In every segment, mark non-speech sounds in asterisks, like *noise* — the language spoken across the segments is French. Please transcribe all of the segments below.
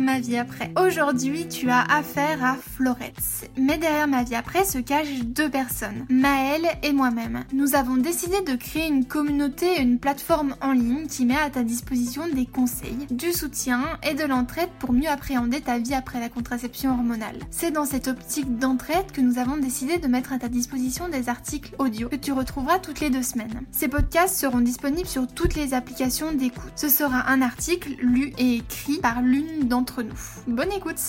Ma vie après. Aujourd'hui, tu as affaire à Florette. Mais derrière Ma vie après se cachent deux personnes, Maëlle et moi-même. Nous avons décidé de créer une communauté et une plateforme en ligne qui met à ta disposition des conseils, du soutien et de l'entraide pour mieux appréhender ta vie après la contraception hormonale. C'est dans cette optique d'entraide que nous avons décidé de mettre à ta disposition des articles audio que tu retrouveras toutes les deux semaines. Ces podcasts seront disponibles sur toutes les applications d'écoute. Ce sera un article lu et écrit par l'une d'entre nous. Bonne écoute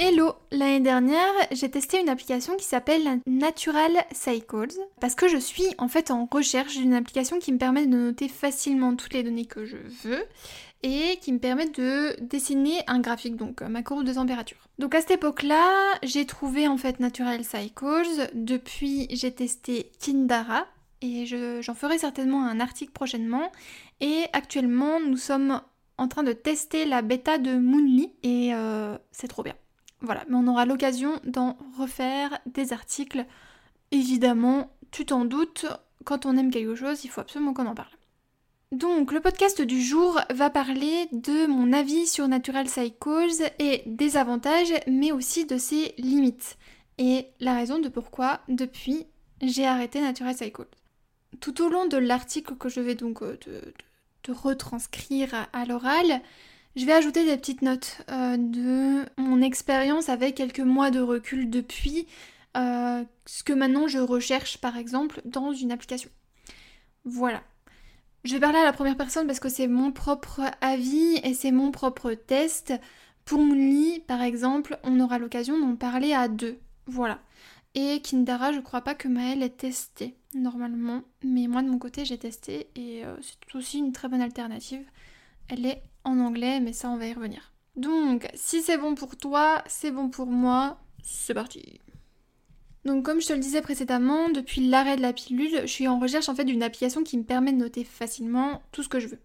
Hello L'année dernière, j'ai testé une application qui s'appelle Natural Cycles parce que je suis en fait en recherche d'une application qui me permet de noter facilement toutes les données que je veux et qui me permet de dessiner un graphique, donc ma courbe de température. Donc à cette époque-là, j'ai trouvé en fait Natural Cycles, depuis j'ai testé Kindara, et j'en ferai certainement un article prochainement. Et actuellement, nous sommes en train de tester la bêta de Moonly et euh, c'est trop bien. Voilà, mais on aura l'occasion d'en refaire des articles. Évidemment, tu t'en doutes, quand on aime quelque chose, il faut absolument qu'on en parle. Donc, le podcast du jour va parler de mon avis sur Natural Cycles et des avantages, mais aussi de ses limites. Et la raison de pourquoi, depuis, j'ai arrêté Natural Cycles. Tout au long de l'article que je vais donc euh, retranscrire à, l'oral, je vais ajouter des petites notes euh, de mon expérience avec quelques mois de recul depuis euh, ce que maintenant je recherche par exemple dans une application. Voilà. Je vais parler à la première personne parce que c'est mon propre avis et c'est mon propre test. Pour Moonly, par exemple, on aura l'occasion d'en parler à deux. Voilà. Et Kindara, je crois pas que Maëlle ait testé normalement, mais moi de mon côté j'ai testé et euh, c'est aussi une très bonne alternative. Elle est en anglais, mais ça on va y revenir. Donc, si c'est bon pour toi, c'est bon pour moi, c'est parti. Donc comme je te le disais précédemment, depuis l'arrêt de la pilule, je suis en recherche en fait d'une application qui me permet de noter facilement tout ce que je veux.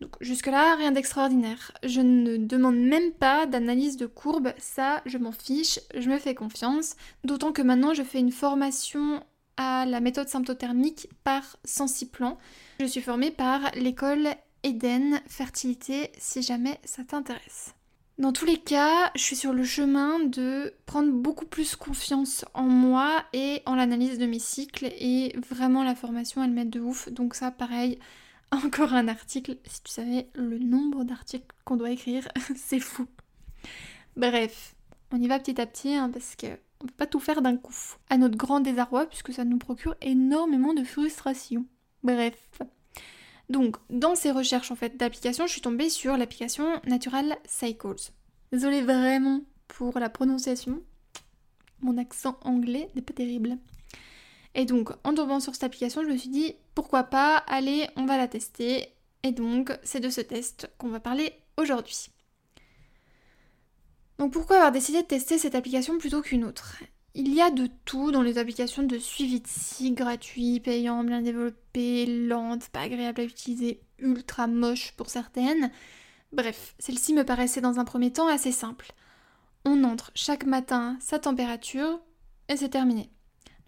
Donc jusque-là, rien d'extraordinaire. Je ne demande même pas d'analyse de courbe, ça je m'en fiche, je me fais confiance. D'autant que maintenant je fais une formation à la méthode symptothermique par Sensiplan. Je suis formée par l'école Eden Fertilité si jamais ça t'intéresse. Dans tous les cas, je suis sur le chemin de prendre beaucoup plus confiance en moi et en l'analyse de mes cycles et vraiment la formation elle m'aide de ouf. Donc ça pareil, *laughs* encore un article. Si tu savais le nombre d'articles qu'on doit écrire, *laughs* c'est fou. Bref, on y va petit à petit hein, parce que on peut pas tout faire d'un coup. À notre grand désarroi puisque ça nous procure énormément de frustration. Bref. Donc, dans ces recherches en fait d'applications, je suis tombée sur l'application Natural Cycles. Désolée vraiment pour la prononciation. Mon accent anglais n'est pas terrible. Et donc, en tombant sur cette application, je me suis dit, pourquoi pas, allez, on va la tester. Et donc, c'est de ce test qu'on va parler aujourd'hui. Donc pourquoi avoir décidé de tester cette application plutôt qu'une autre? Il y a de tout dans les applications de suivi de cycle, gratuit, payant, bien développé, lente, pas agréable à utiliser, ultra moche pour certaines. Bref, celle-ci me paraissait dans un premier temps assez simple. On entre chaque matin sa température et c'est terminé.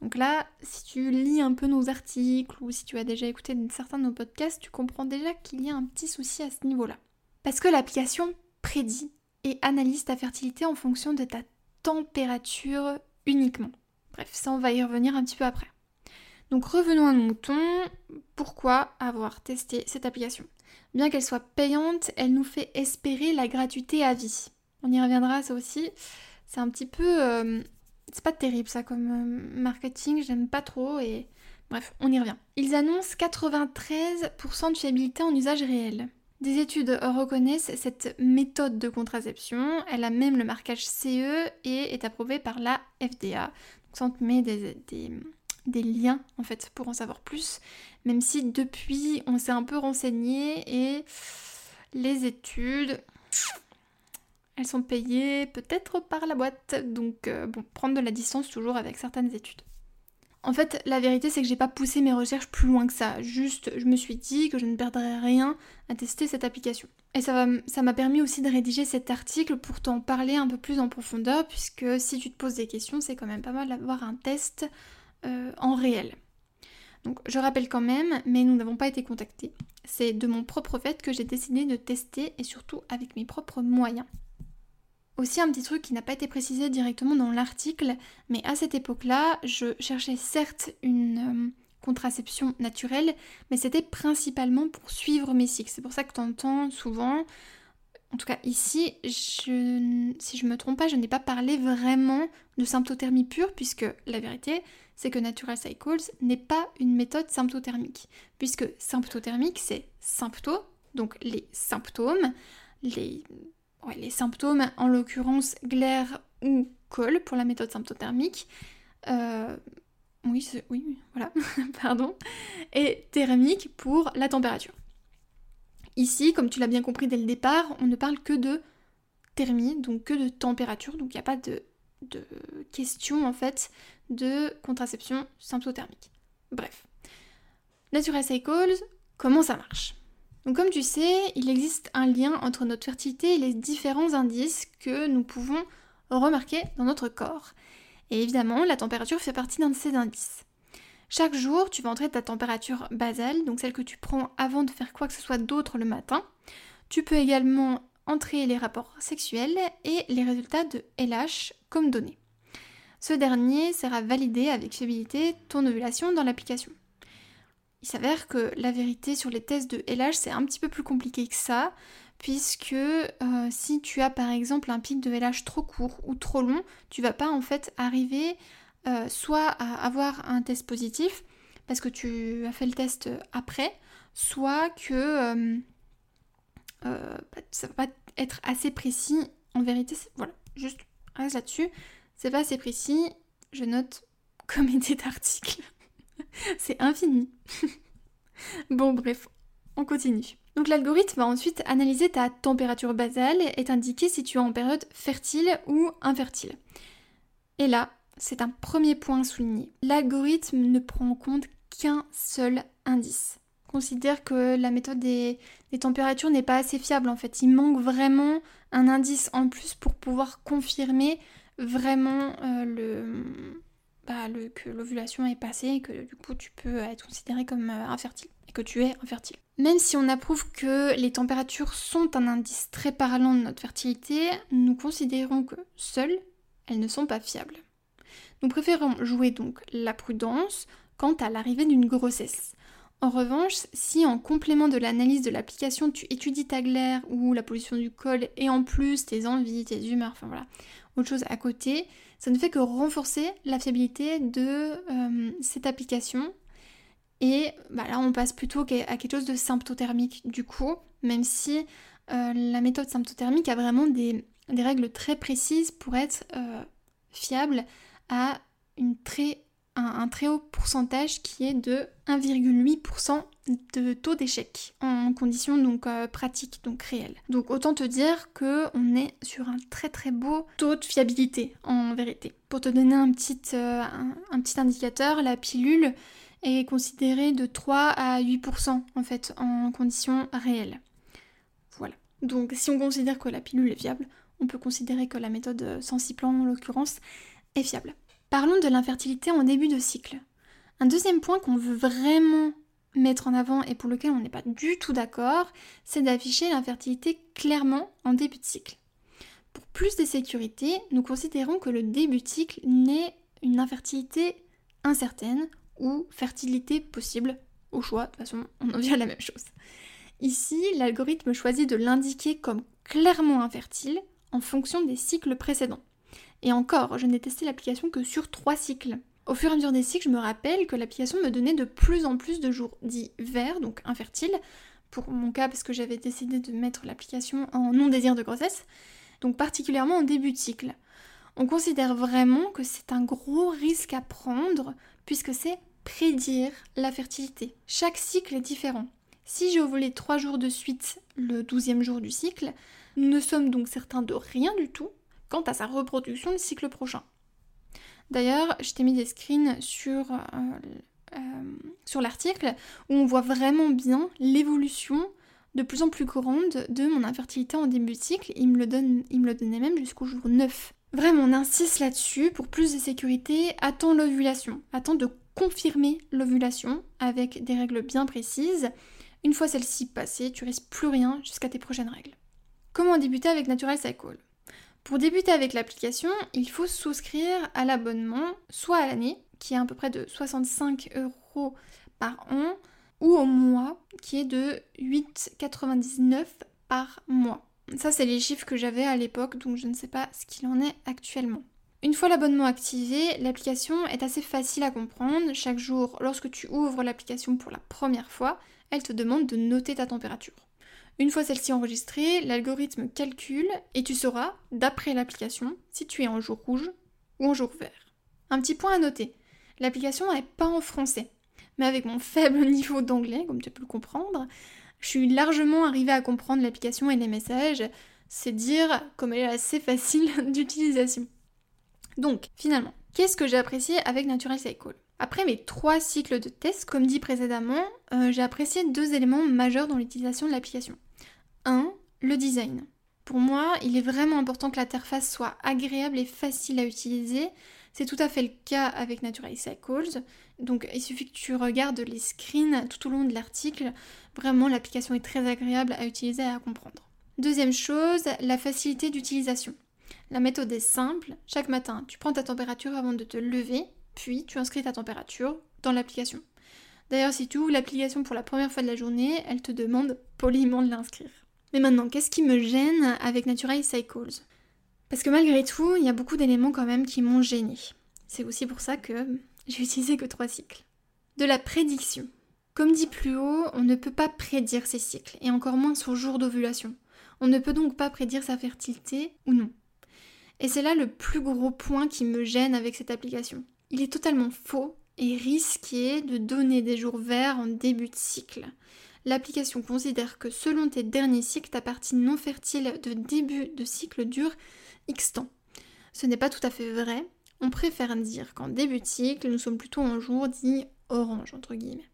Donc là, si tu lis un peu nos articles ou si tu as déjà écouté certains de nos podcasts, tu comprends déjà qu'il y a un petit souci à ce niveau-là. Parce que l'application prédit et analyse ta fertilité en fonction de ta température uniquement. Bref, ça on va y revenir un petit peu après. Donc revenons à nos moutons. Pourquoi avoir testé cette application? Bien qu'elle soit payante, elle nous fait espérer la gratuité à vie. On y reviendra ça aussi. C'est un petit peu euh, c'est pas terrible ça comme euh, marketing, j'aime pas trop et bref, on y revient. Ils annoncent 93% de fiabilité en usage réel. Des études reconnaissent cette méthode de contraception, elle a même le marquage CE et est approuvée par la FDA. Donc ça on te met des, liens en fait pour en savoir plus, même si depuis on s'est un peu renseigné et les études elles sont payées peut-être par la boîte, donc euh, bon, prendre de la distance toujours avec certaines études. En fait, la vérité, c'est que j'ai pas poussé mes recherches plus loin que ça. Juste, je me suis dit que je ne perdrais rien à tester cette application. Et ça m'a permis aussi de rédiger cet article pour t'en parler un peu plus en profondeur, puisque si tu te poses des questions, c'est quand même pas mal d'avoir un test euh, en réel. Donc je rappelle quand même, mais nous n'avons pas été contactés. C'est de mon propre fait que j'ai décidé de tester et surtout avec mes propres moyens. Aussi un petit truc qui n'a pas été précisé directement dans l'article, mais à cette époque-là, je cherchais certes une euh, contraception naturelle, mais c'était principalement pour suivre mes cycles. C'est pour ça que tu entends souvent, en tout cas ici, si je me trompe pas, je n'ai pas parlé vraiment de symptothermie pure, puisque la vérité, c'est que Natural Cycles n'est pas une méthode symptothermique, puisque symptothermique, c'est symptômes, donc les symptômes, les les symptômes, en l'occurrence glaire ou col pour la méthode symptothermique. Euh, oui, oui, voilà, *laughs* pardon. Et thermique pour la température. Ici, comme tu l'as bien compris dès le départ, on ne parle que de thermie, donc que de température, donc il n'y a pas de, question en fait de contraception symptothermique. Bref. Natural Cycles, comment ça marche? Donc comme tu sais, il existe un lien entre notre fertilité et les différents indices que nous pouvons remarquer dans notre corps. Et évidemment, la température fait partie d'un de ces indices. Chaque jour, tu vas entrer ta température basale, donc celle que tu prends avant de faire quoi que ce soit d'autre le matin. Tu peux également entrer les rapports sexuels et les résultats de LH comme données. Ce dernier sert à valider avec fiabilité ton ovulation dans l'application. Il s'avère que la vérité sur les tests de LH, c'est un petit peu plus compliqué que ça, puisque euh, si tu as par exemple un pic de LH trop court ou trop long, tu vas pas en fait arriver euh, soit à avoir un test positif, parce que tu as fait le test après, soit que euh, bah, ça va pas être assez précis. En vérité, voilà, juste là-dessus. C'est pas assez précis. Je note comme *laughs* idée d'article. *laughs* c'est infini. *laughs* bon, bref, on continue. Donc l'algorithme va ensuite analyser ta température basale et t'indiquer si tu es en période fertile ou infertile. Et là, c'est un premier point à souligner. L'algorithme ne prend en compte qu'un seul indice. Considère que la méthode des, températures n'est pas assez fiable en fait. Il manque vraiment un indice en plus pour pouvoir confirmer vraiment euh, le, que l'ovulation est passée et que du coup tu peux être considéré comme euh, infertile et que tu es infertile. Même si on approuve que les températures sont un indice très parlant de notre fertilité, nous considérons que seules, elles ne sont pas fiables. Nous préférons jouer donc la prudence quant à l'arrivée d'une grossesse. En revanche, si en complément de l'analyse de l'application, tu étudies ta glaire ou la pollution du col et en plus tes envies, tes humeurs, enfin voilà, autre chose à côté, ça ne fait que renforcer la fiabilité de euh, cette application. Et bah, là, on passe plutôt à quelque chose de symptothermique du coup, même si euh, la méthode symptothermique a vraiment des, règles très précises pour être euh, fiable à une très un, très haut pourcentage qui est de 1,8% de taux d'échec en conditions donc euh, pratiques, donc réelles. Donc autant te dire que on est sur un très très beau taux de fiabilité en vérité. Pour te donner un petit, euh, indicateur, la pilule est considérée de 3 à 8% en fait en conditions réelles. Voilà. Donc si on considère que la pilule est fiable, on peut considérer que la méthode Sensiplan en l'occurrence est fiable. Parlons de l'infertilité en début de cycle. Un deuxième point qu'on veut vraiment mettre en avant et pour lequel on n'est pas du tout d'accord, c'est d'afficher l'infertilité clairement en début de cycle. Pour plus de sécurité, nous considérons que le début de cycle n'est une infertilité incertaine ou fertilité possible au choix, de toute façon on en vient à la même chose. Ici, l'algorithme choisit de l'indiquer comme clairement infertile en fonction des cycles précédents. Et encore, je n'ai testé l'application que sur trois cycles. Au fur et à mesure des cycles, je me rappelle que l'application me donnait de plus en plus de jours dits verts, donc infertiles, pour mon cas parce que j'avais décidé de mettre l'application en non-désir de grossesse, donc particulièrement en début de cycle. On considère vraiment que c'est un gros risque à prendre puisque c'est prédire la fertilité. Chaque cycle est différent. Si j'ai ovulé trois jours de suite le douzième jour du cycle, nous ne sommes donc certains de rien du tout, quant à sa reproduction le cycle prochain. D'ailleurs, je t'ai mis des screens sur, euh, euh, sur l'article où on voit vraiment bien l'évolution de plus en plus grande de mon infertilité en début de cycle. Il me le, donne, il me le donnait même jusqu'au jour 9. Vraiment, on insiste là-dessus. Pour plus de sécurité, attends l'ovulation. Attends de confirmer l'ovulation avec des règles bien précises. Une fois celle-ci passée, tu risques plus rien jusqu'à tes prochaines règles. Comment débuter avec Natural Cycle? Pour débuter avec l'application, il faut souscrire à l'abonnement, soit à l'année, qui est à peu près de 65 euros par an, ou au mois, qui est de 8,99 par mois. Ça, c'est les chiffres que j'avais à l'époque, donc je ne sais pas ce qu'il en est actuellement. Une fois l'abonnement activé, l'application est assez facile à comprendre. Chaque jour, lorsque tu ouvres l'application pour la première fois, elle te demande de noter ta température. Une fois celle-ci enregistrée, l'algorithme calcule et tu sauras, d'après l'application, si tu es en jour rouge ou en jour vert. Un petit point à noter, l'application n'est pas en français, mais avec mon *laughs* faible niveau d'anglais, comme tu peux le comprendre, je suis largement arrivée à comprendre l'application et les messages, c'est dire comme elle est assez facile *laughs* d'utilisation. Donc, finalement, qu'est-ce que j'ai apprécié avec Natural Cycle? Après mes trois cycles de tests, comme dit précédemment, euh, j'ai apprécié deux éléments majeurs dans l'utilisation de l'application. Un, le design. Pour moi, il est vraiment important que l'interface soit agréable et facile à utiliser. C'est tout à fait le cas avec Natural Cycles. Donc il suffit que tu regardes les screens tout au long de l'article. Vraiment, l'application est très agréable à utiliser et à comprendre. Deuxième chose, la facilité d'utilisation. La méthode est simple. Chaque matin, tu prends ta température avant de te lever, puis tu inscris ta température dans l'application. D'ailleurs, si tu ouvres l'application pour la première fois de la journée, elle te demande poliment de l'inscrire. Mais maintenant, qu'est-ce qui me gêne avec Natural Cycles? Parce que malgré tout, il y a beaucoup d'éléments quand même qui m'ont gêné. C'est aussi pour ça que j'ai utilisé que trois cycles. De la prédiction. Comme dit plus haut, on ne peut pas prédire ces cycles, et encore moins son jour d'ovulation. On ne peut donc pas prédire sa fertilité ou non. Et c'est là le plus gros point qui me gêne avec cette application. Il est totalement faux et risqué de donner des jours verts en début de cycle. L'application considère que selon tes derniers cycles, ta partie non fertile de début de cycle dure X temps. Ce n'est pas tout à fait vrai, on préfère dire qu'en début de cycle, nous sommes plutôt en jour dit orange, entre guillemets,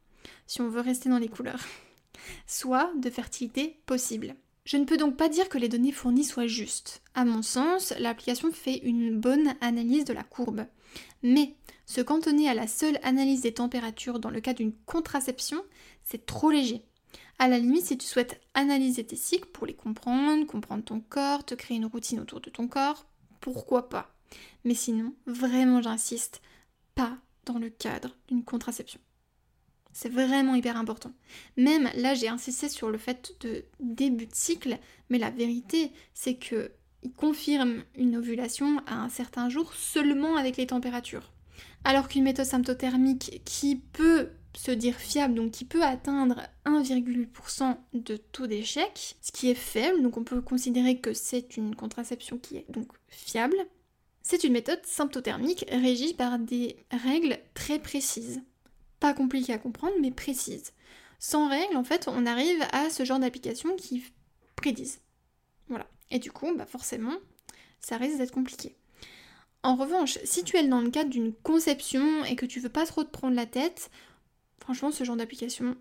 si on veut rester dans les couleurs, *laughs* soit de fertilité possible. Je ne peux donc pas dire que les données fournies soient justes. À mon sens, l'application fait une bonne analyse de la courbe. Mais se cantonner à la seule analyse des températures dans le cas d'une contraception, c'est trop léger. À la limite, si tu souhaites analyser tes cycles pour les comprendre, comprendre ton corps, te créer une routine autour de ton corps, pourquoi pas? Mais sinon, vraiment j'insiste, pas dans le cadre d'une contraception. C'est vraiment hyper important. Même là, j'ai insisté sur le fait de début de cycle, mais la vérité, c'est que il confirme une ovulation à un certain jour seulement avec les températures. Alors qu'une méthode symptothermique qui peut se dire fiable, donc qui peut atteindre 1,8% de taux d'échec, ce qui est faible, donc on peut considérer que c'est une contraception qui est donc fiable, c'est une méthode symptothermique régie par des règles très précises. Pas compliquées à comprendre, mais précises. Sans règles, en fait, on arrive à ce genre d'application qui prédisent. Voilà. Et du coup, bah forcément, ça risque d'être compliqué. En revanche, si tu es dans le cadre d'une conception et que tu veux pas trop te prendre la tête, franchement, ce genre d'application,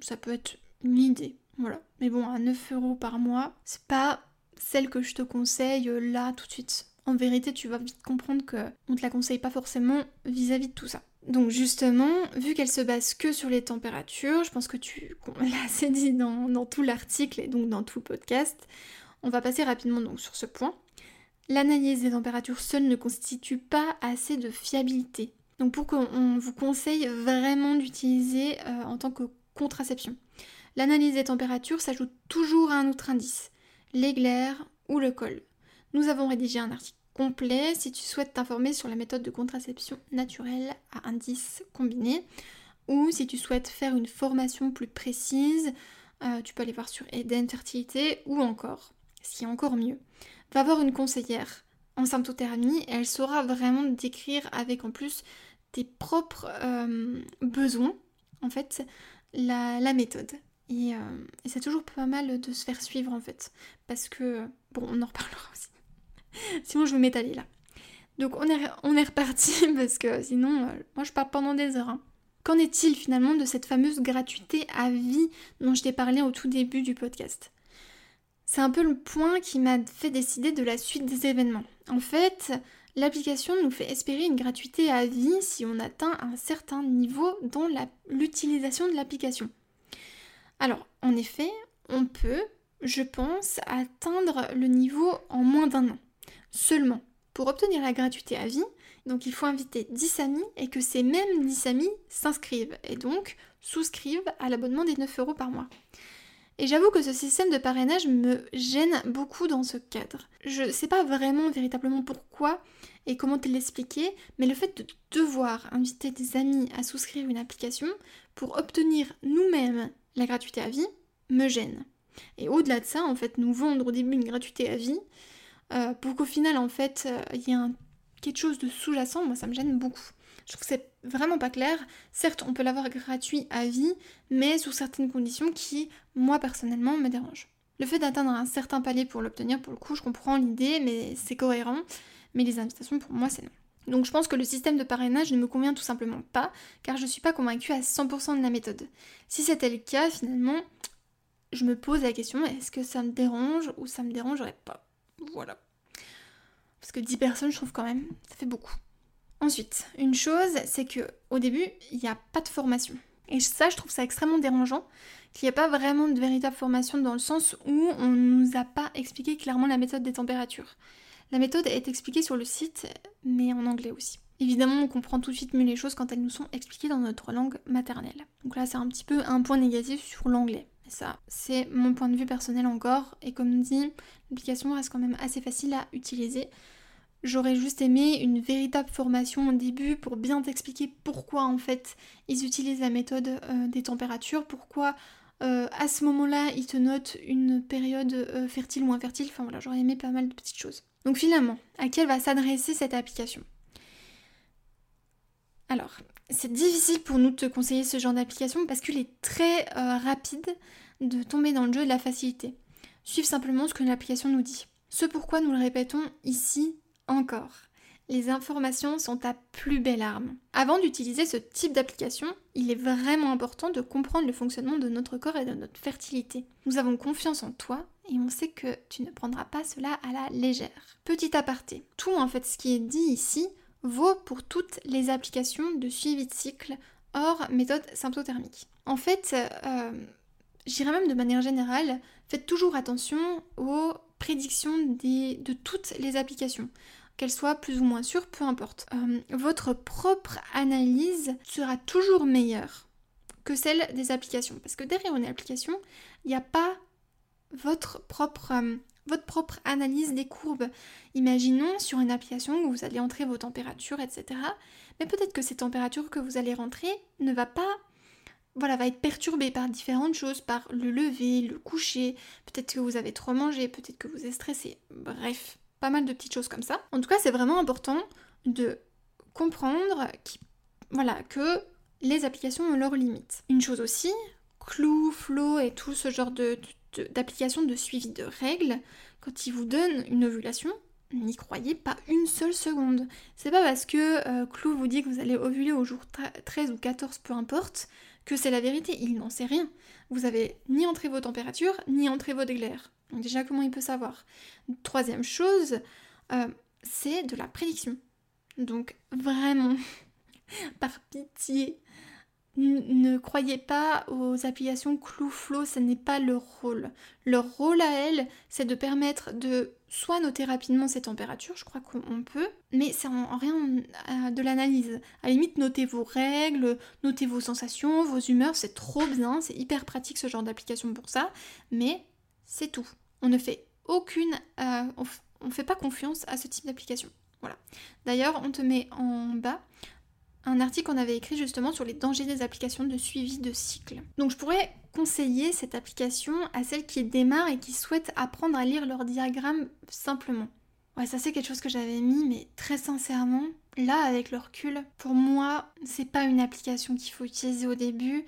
ça peut être une idée. Voilà. Mais bon, à 9 euros par mois, c'est pas celle que je te conseille euh, là tout de suite en vérité, tu vas vite comprendre qu'on ne te la conseille pas forcément vis-à-vis de tout ça. Donc justement, vu qu'elle se base que sur les températures, je pense que tu *laughs* l'as assez dit dans, tout l'article et donc dans tout le podcast, on va passer rapidement donc sur ce point. L'analyse des températures seule ne constitue pas assez de fiabilité. Donc pour qu'on vous conseille vraiment d'utiliser euh, en tant que contraception. L'analyse des températures s'ajoute toujours à un autre indice, l'éclair ou le col. Nous avons rédigé un article complet si tu souhaites t'informer sur la méthode de contraception naturelle à indice combiné ou si tu souhaites faire une formation plus précise, euh, tu peux aller voir sur Eden Fertilité ou encore, ce qui est encore mieux, va voir une conseillère en symptothermie et elle saura vraiment décrire avec en plus tes propres euh, besoins en fait la, méthode. Et, euh, et c'est toujours pas mal de se faire suivre en fait parce que, bon on en reparlera aussi. *laughs* sinon, je vais m'étaler là. Donc, on est, est reparti *laughs* parce que sinon, euh, moi, je parle pendant des heures. Hein. Qu'en est-il finalement de cette fameuse gratuité à vie dont je t'ai parlé au tout début du podcast? C'est un peu le point qui m'a fait décider de la suite des événements. En fait, L'application nous fait espérer une gratuité à vie si on atteint un certain niveau dans l'utilisation de l'application. Alors, en effet, on peut, je pense, atteindre le niveau en moins d'un an. Seulement, pour obtenir la gratuité à vie, donc il faut inviter 10 amis et que ces mêmes 10 amis s'inscrivent et donc souscrivent à l'abonnement des 9 euros par mois. Et j'avoue que ce système de parrainage me gêne beaucoup dans ce cadre. Je ne sais pas vraiment véritablement pourquoi et comment te l'expliquer, mais le fait de devoir inviter des amis à souscrire une application pour obtenir nous-mêmes la gratuité à vie me gêne. Et au-delà de ça, en fait, nous vendre au début une gratuité à vie, euh, pour qu'au final, en fait, euh, il y ait quelque chose de sous-jacent, moi ça me gêne beaucoup. Je trouve que c'est vraiment pas clair. Certes, on peut l'avoir gratuit à vie, mais sous certaines conditions qui, moi personnellement, me dérangent. Le fait d'atteindre un certain palier pour l'obtenir, pour le coup, je comprends l'idée, mais c'est cohérent. Mais les invitations, pour moi, c'est non. Donc je pense que le système de parrainage ne me convient tout simplement pas, car je suis pas convaincue à 100% de la méthode. Si c'était le cas, finalement, je me pose la question, est-ce que ça me dérange ou ça me dérangerait pas? Voilà. Parce que 10 personnes, je trouve quand même, ça fait beaucoup. Ensuite, une chose, c'est que au début, il n'y a pas de formation. Et ça, je trouve ça extrêmement dérangeant, qu'il n'y a pas vraiment de véritable formation dans le sens où on ne nous a pas expliqué clairement la méthode des températures. La méthode est expliquée sur le site, mais en anglais aussi. Évidemment, on comprend tout de suite mieux les choses quand elles nous sont expliquées dans notre langue maternelle. Donc là, c'est un petit peu un point négatif sur l'anglais. Ça, c'est mon point de vue personnel encore. Et comme dit, l'application reste quand même assez facile à utiliser. J'aurais juste aimé une véritable formation au début pour bien t'expliquer pourquoi en fait ils utilisent la méthode euh, des températures, pourquoi euh, à ce moment-là ils te notent une période euh, fertile ou infertile. Enfin voilà, j'aurais aimé pas mal de petites choses. Donc finalement, à qui va s'adresser cette application? Alors, c'est difficile pour nous de te conseiller ce genre d'application parce qu'il est très rapide de tomber dans le jeu de la facilité. Suive simplement ce que l'application nous dit. Ce pourquoi nous le répétons ici encore. Les informations sont ta plus belle arme. Avant d'utiliser ce type d'application, il est vraiment important de comprendre le fonctionnement de notre corps et de notre fertilité. Nous avons confiance en toi et on sait que tu ne prendras pas cela à la légère. Petit aparté, tout en fait ce qui est dit ici vaut pour toutes les applications de suivi de cycle hors méthode symptothermique. En fait, euh, j'irais même de manière générale, faites toujours attention aux prédictions de toutes les applications qu'elles soient plus ou moins sûres, peu importe. Euh, votre propre analyse sera toujours meilleure que celle des applications. Parce que derrière une application, il n'y a pas votre propre, euh, analyse des courbes. Imaginons sur une application où vous allez entrer vos températures, etc. Mais peut-être que ces températures que vous allez rentrer ne va pas voilà, va être perturbé par différentes choses, par le lever, le coucher, peut-être que vous avez trop mangé, peut-être que vous êtes stressé, bref, pas mal de petites choses comme ça. En tout cas, c'est vraiment important de comprendre voilà, que les applications ont leurs limites. Une chose aussi, Clou, Flow et tout ce genre d'applications de, de, suivi de règles, quand ils vous donnent une ovulation, n'y croyez pas une seule seconde. C'est pas parce que euh, Clou vous dit que vous allez ovuler au jour 13 ou 14, peu importe, que c'est la vérité. Il n'en sait rien. Vous avez ni entré vos températures, ni entré vos glaires. Donc déjà, comment il peut savoir? Troisième chose, euh, c'est de la prédiction. Donc vraiment, *laughs* par pitié, ne croyez pas aux applications Clou-Flow, ce n'est pas leur rôle. Leur rôle à elles, c'est de permettre de soit noter rapidement ces températures, je crois qu'on peut, mais c'est en, rien euh, de l'analyse. À limite, notez vos règles, notez vos sensations, vos humeurs, c'est trop bien, c'est hyper pratique ce genre d'application pour ça, mais c'est tout. On ne fait aucune... Euh, on, ne fait pas confiance à ce type d'application. Voilà. D'ailleurs, on te met en bas un article qu'on avait écrit justement sur les dangers des applications de suivi de cycle. Donc je pourrais conseiller cette application à celles qui démarrent et qui souhaitent apprendre à lire leur diagramme simplement. Ouais, ça c'est quelque chose que j'avais mis, mais très sincèrement, là avec le recul, pour moi, c'est pas une application qu'il faut utiliser au début.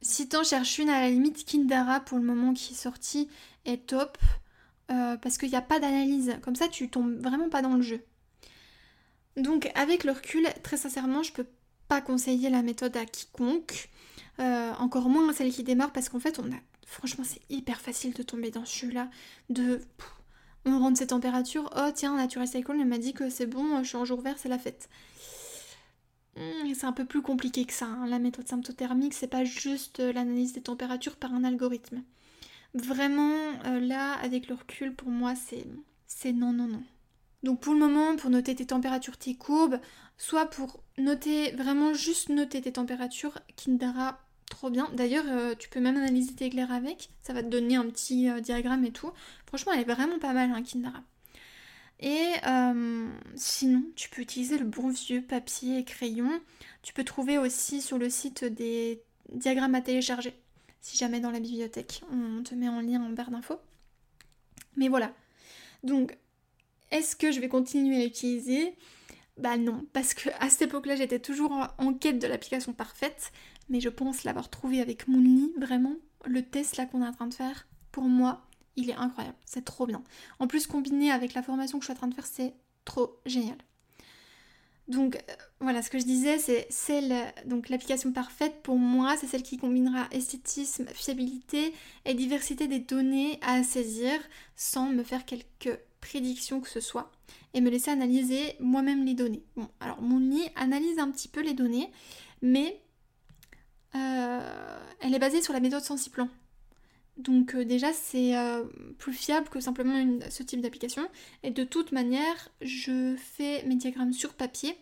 Si t'en cherches une, à la limite, Kindara pour le moment qui est sorti est top, euh, parce qu'il n'y a pas d'analyse. Comme ça, tu tombes vraiment pas dans le jeu. Donc avec le recul, très sincèrement, je peux pas conseiller la méthode à quiconque, euh, encore moins à celle qui démarre parce qu'en fait, on a, franchement, c'est hyper facile de tomber dans ce jeu-là, de on rentre ses températures, oh tiens, Natural Cycle m'a dit que c'est bon, je suis en jour vert, c'est la fête. Hmm, c'est un peu plus compliqué que ça. Hein. La méthode symptothermique, c'est pas juste euh, l'analyse des températures par un algorithme. Vraiment, euh, là, avec le recul, pour moi, c'est non, non, non. Donc pour le moment, pour noter tes températures, tes courbes, soit pour noter, vraiment juste noter tes températures, Kindara, trop bien. D'ailleurs, euh, tu peux même analyser tes éclairs avec, ça va te donner un petit diagramme et tout. Franchement, elle est vraiment pas mal, hein, Kindara. Et euh, sinon, tu peux utiliser le bon vieux papier et crayon. Tu peux trouver aussi sur le site des diagrammes à télécharger. Si jamais dans la bibliothèque, on te met en lien en barre d'infos. Mais voilà. Donc, est-ce que je vais continuer à l'utiliser? Bah non, parce que à cette époque-là, j'étais toujours en quête de l'application parfaite. Mais je pense l'avoir trouvé avec Moonly, vraiment. Le test là qu'on est en train de faire, pour moi, il est incroyable, c'est trop bien. En plus, combiné avec la formation que je suis en train de faire, c'est trop génial. Donc euh, voilà, ce que je disais, c'est celle, donc l'application parfaite pour moi, c'est celle qui combinera esthétisme, fiabilité et diversité des données à saisir sans me faire quelques prédictions que ce soit et me laisser analyser moi-même les données. Bon, alors mon lit analyse un petit peu les données, mais euh, elle est basée sur la méthode Sensiplan. Donc euh, déjà c'est euh, plus fiable que simplement ce type d'application. Et de toute manière, je fais mes diagrammes sur papier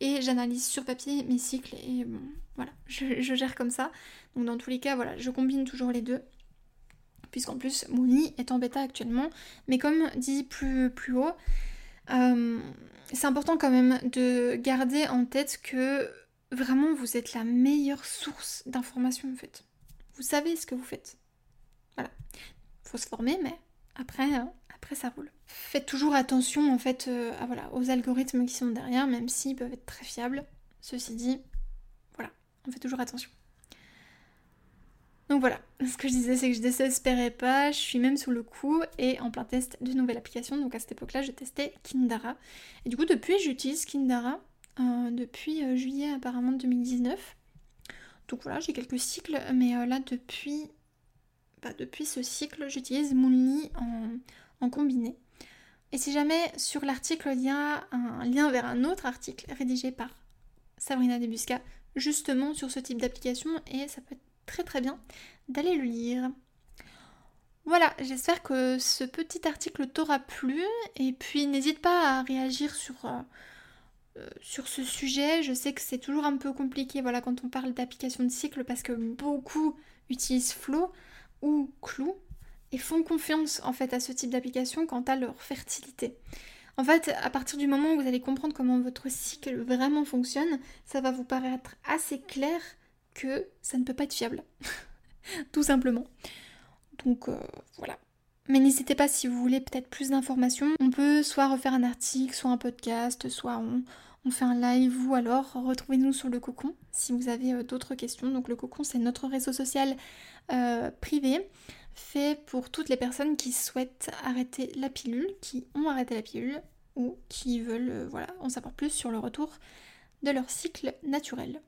et j'analyse sur papier mes cycles et voilà, je, gère comme ça. Donc dans tous les cas, voilà, je combine toujours les deux. Puisqu'en plus, mon est en bêta actuellement. Mais comme dit plus, plus haut, euh, c'est important quand même de garder en tête que vraiment vous êtes la meilleure source d'information en fait. Vous savez ce que vous faites. Voilà. Faut se former, mais après, euh, après ça roule. Faites toujours attention en fait euh, voilà, aux algorithmes qui sont derrière, même s'ils peuvent être très fiables. Ceci dit, voilà, on fait toujours attention. Donc voilà, *laughs* ce que je disais, c'est que je désespérais pas, je suis même sous le coup et en plein test d'une nouvelle application. Donc à cette époque-là, je testais Kindara. Et du coup, depuis, j'utilise Kindara euh, depuis juillet apparemment 2019. Donc voilà, j'ai quelques cycles, mais là, depuis depuis ce cycle, j'utilise Moonly en, en combiné. Et si jamais sur l'article il y a un lien vers un autre article rédigé par Sabrina Debusca, justement sur ce type d'application, et ça peut être très très bien d'aller le lire. Voilà, j'espère que ce petit article t'aura plu, et puis n'hésite pas à réagir sur, euh, euh, sur ce sujet. Je sais que c'est toujours un peu compliqué voilà, quand on parle d'application de cycle, parce que beaucoup utilisent Flow ou clous et font confiance en fait à ce type d'application quant à leur fertilité. En fait, à partir du moment où vous allez comprendre comment votre cycle vraiment fonctionne, ça va vous paraître assez clair que ça ne peut pas être fiable. *laughs* Tout simplement. Donc euh, voilà. Mais n'hésitez pas si vous voulez peut-être plus d'informations. On peut soit refaire un article, soit un podcast, soit on, fait un live ou alors retrouvez-nous sur le cocon si vous avez euh, d'autres questions. Donc le cocon c'est notre réseau social euh, privé fait pour toutes les personnes qui souhaitent arrêter la pilule, qui ont arrêté la pilule ou qui veulent voilà, en savoir plus sur le retour de leur cycle naturel.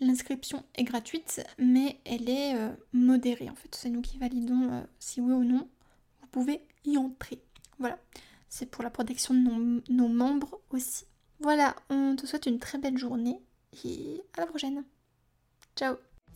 L'inscription est gratuite mais elle est modérée en fait. C'est nous qui validons si oui ou non vous pouvez y entrer. Voilà, c'est pour la protection de nos membres aussi. Voilà, on te souhaite une très belle journée et à la prochaine. Ciao